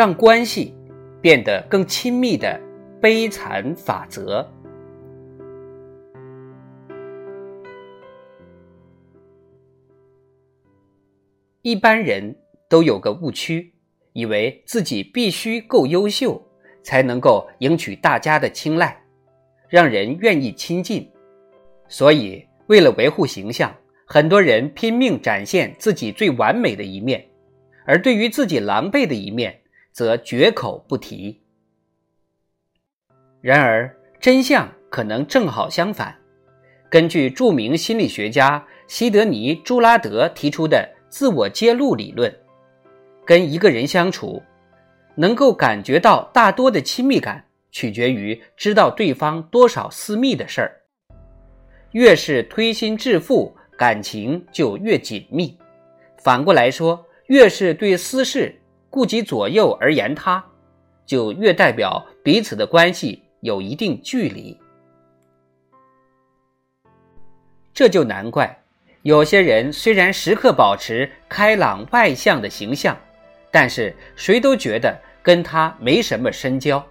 让关系变得更亲密的悲惨法则。一般人都有个误区，以为自己必须够优秀，才能够赢取大家的青睐，让人愿意亲近。所以，为了维护形象，很多人拼命展现自己最完美的一面，而对于自己狼狈的一面，则绝口不提。然而，真相可能正好相反。根据著名心理学家西德尼·朱拉德提出的自我揭露理论，跟一个人相处，能够感觉到大多的亲密感，取决于知道对方多少私密的事儿。越是推心置腹，感情就越紧密；反过来说，越是对私事顾及左右而言他，就越代表彼此的关系有一定距离。这就难怪，有些人虽然时刻保持开朗外向的形象，但是谁都觉得跟他没什么深交。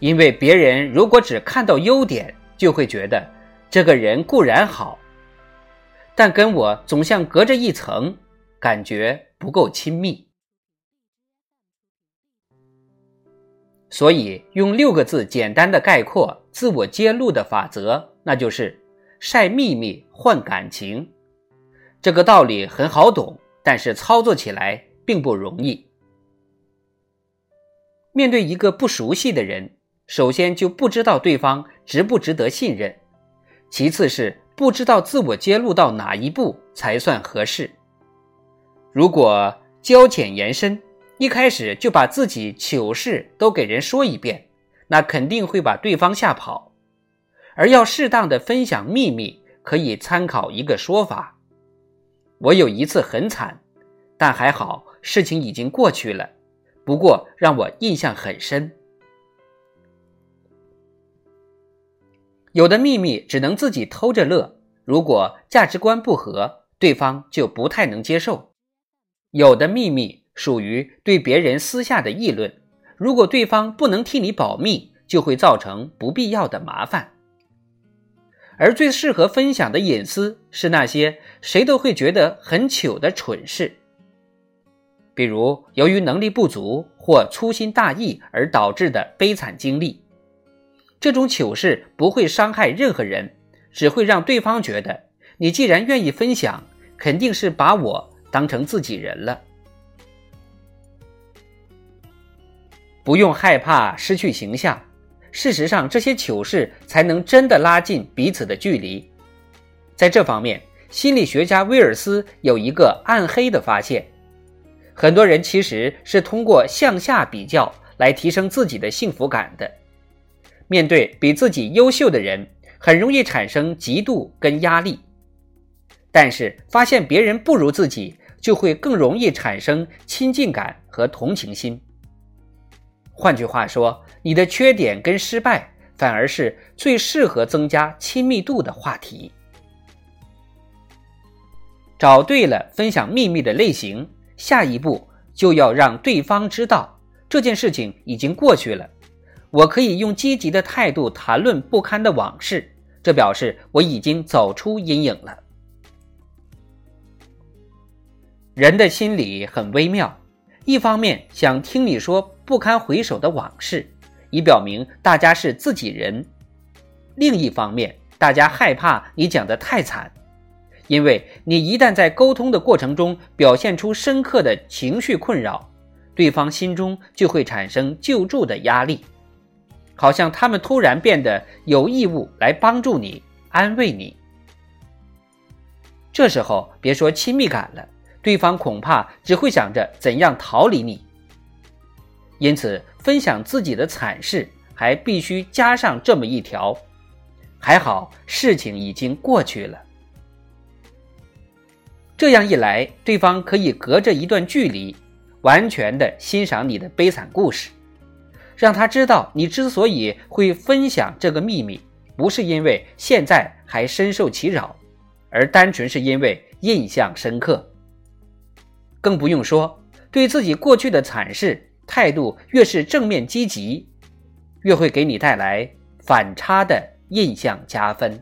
因为别人如果只看到优点，就会觉得。这个人固然好，但跟我总像隔着一层，感觉不够亲密。所以用六个字简单的概括自我揭露的法则，那就是晒秘密换感情。这个道理很好懂，但是操作起来并不容易。面对一个不熟悉的人，首先就不知道对方值不值得信任。其次是不知道自我揭露到哪一步才算合适。如果交浅言深，一开始就把自己糗事都给人说一遍，那肯定会把对方吓跑。而要适当的分享秘密，可以参考一个说法：我有一次很惨，但还好事情已经过去了，不过让我印象很深。有的秘密只能自己偷着乐，如果价值观不合，对方就不太能接受；有的秘密属于对别人私下的议论，如果对方不能替你保密，就会造成不必要的麻烦。而最适合分享的隐私是那些谁都会觉得很糗的蠢事，比如由于能力不足或粗心大意而导致的悲惨经历。这种糗事不会伤害任何人，只会让对方觉得你既然愿意分享，肯定是把我当成自己人了。不用害怕失去形象，事实上，这些糗事才能真的拉近彼此的距离。在这方面，心理学家威尔斯有一个暗黑的发现：很多人其实是通过向下比较来提升自己的幸福感的。面对比自己优秀的人，很容易产生嫉妒跟压力；但是发现别人不如自己，就会更容易产生亲近感和同情心。换句话说，你的缺点跟失败，反而是最适合增加亲密度的话题。找对了分享秘密的类型，下一步就要让对方知道这件事情已经过去了。我可以用积极的态度谈论不堪的往事，这表示我已经走出阴影了。人的心理很微妙，一方面想听你说不堪回首的往事，以表明大家是自己人；另一方面，大家害怕你讲的太惨，因为你一旦在沟通的过程中表现出深刻的情绪困扰，对方心中就会产生救助的压力。好像他们突然变得有义务来帮助你、安慰你。这时候别说亲密感了，对方恐怕只会想着怎样逃离你。因此，分享自己的惨事还必须加上这么一条：还好事情已经过去了。这样一来，对方可以隔着一段距离，完全的欣赏你的悲惨故事，让他知道你之所以会分享这个秘密，不是因为现在还深受其扰，而单纯是因为印象深刻。更不用说对自己过去的惨事态度越是正面积极，越会给你带来反差的印象加分。